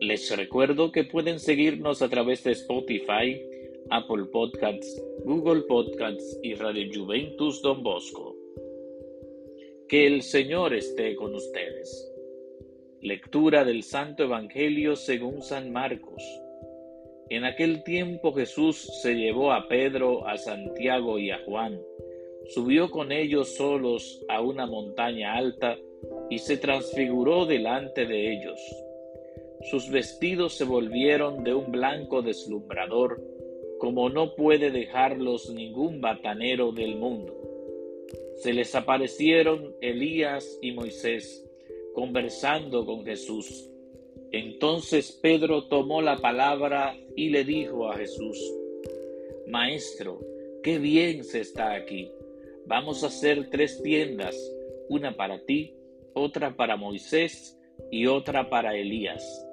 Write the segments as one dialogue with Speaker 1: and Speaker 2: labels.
Speaker 1: Les recuerdo que pueden seguirnos a través de Spotify, Apple Podcasts, Google Podcasts y Radio Juventus Don Bosco. Que el Señor esté con ustedes. Lectura del Santo Evangelio según San Marcos. En aquel tiempo Jesús se llevó a Pedro, a Santiago y a Juan, subió con ellos solos a una montaña alta y se transfiguró delante de ellos. Sus vestidos se volvieron de un blanco deslumbrador, como no puede dejarlos ningún batanero del mundo se les aparecieron Elías y Moisés conversando con Jesús. Entonces Pedro tomó la palabra y le dijo a Jesús, Maestro, qué bien se está aquí. Vamos a hacer tres tiendas, una para ti, otra para Moisés y otra para Elías.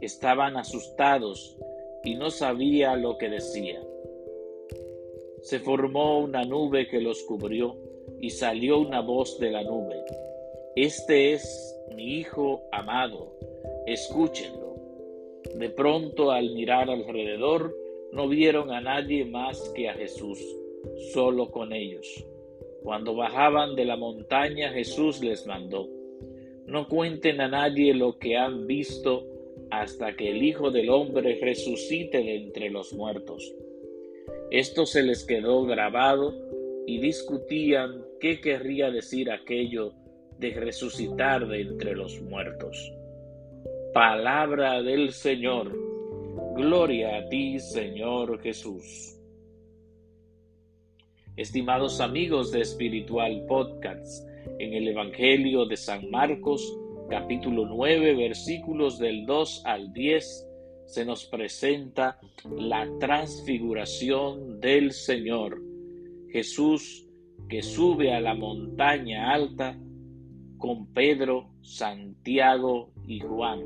Speaker 1: Estaban asustados y no sabía lo que decía. Se formó una nube que los cubrió y salió una voz de la nube. Este es mi Hijo amado, escúchenlo. De pronto al mirar alrededor no vieron a nadie más que a Jesús, solo con ellos. Cuando bajaban de la montaña Jesús les mandó, no cuenten a nadie lo que han visto hasta que el Hijo del Hombre resucite de entre los muertos. Esto se les quedó grabado y discutían qué querría decir aquello de resucitar de entre los muertos. Palabra del Señor. Gloria a ti, Señor Jesús. Estimados amigos de Espiritual Podcast, en el Evangelio de San Marcos, capítulo 9, versículos del 2 al 10, se nos presenta la transfiguración del Señor Jesús que sube a la montaña alta con Pedro, Santiago y Juan.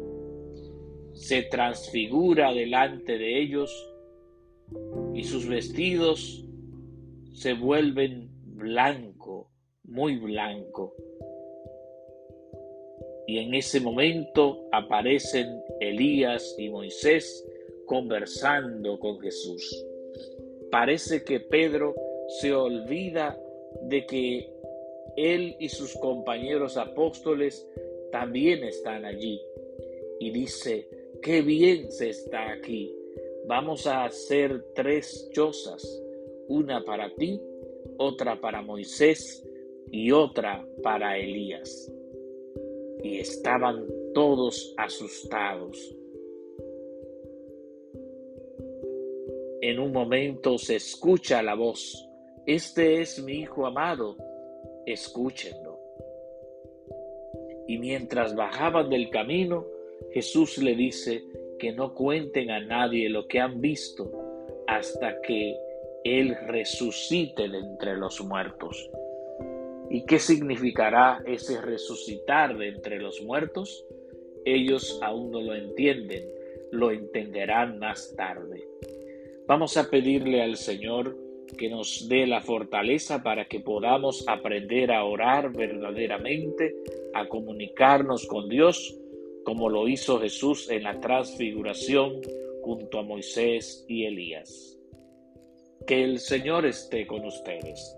Speaker 1: Se transfigura delante de ellos y sus vestidos se vuelven blanco, muy blanco. Y en ese momento aparecen Elías y Moisés conversando con Jesús. Parece que Pedro se olvida de que él y sus compañeros apóstoles también están allí. Y dice, qué bien se está aquí. Vamos a hacer tres chozas, una para ti, otra para Moisés y otra para Elías. Y estaban todos asustados. En un momento se escucha la voz este es mi Hijo amado, escúchenlo. Y mientras bajaban del camino, Jesús le dice que no cuenten a nadie lo que han visto hasta que Él resucite de entre los muertos. ¿Y qué significará ese resucitar de entre los muertos? Ellos aún no lo entienden, lo entenderán más tarde. Vamos a pedirle al Señor que nos dé la fortaleza para que podamos aprender a orar verdaderamente, a comunicarnos con Dios, como lo hizo Jesús en la transfiguración junto a Moisés y Elías. Que el Señor esté con ustedes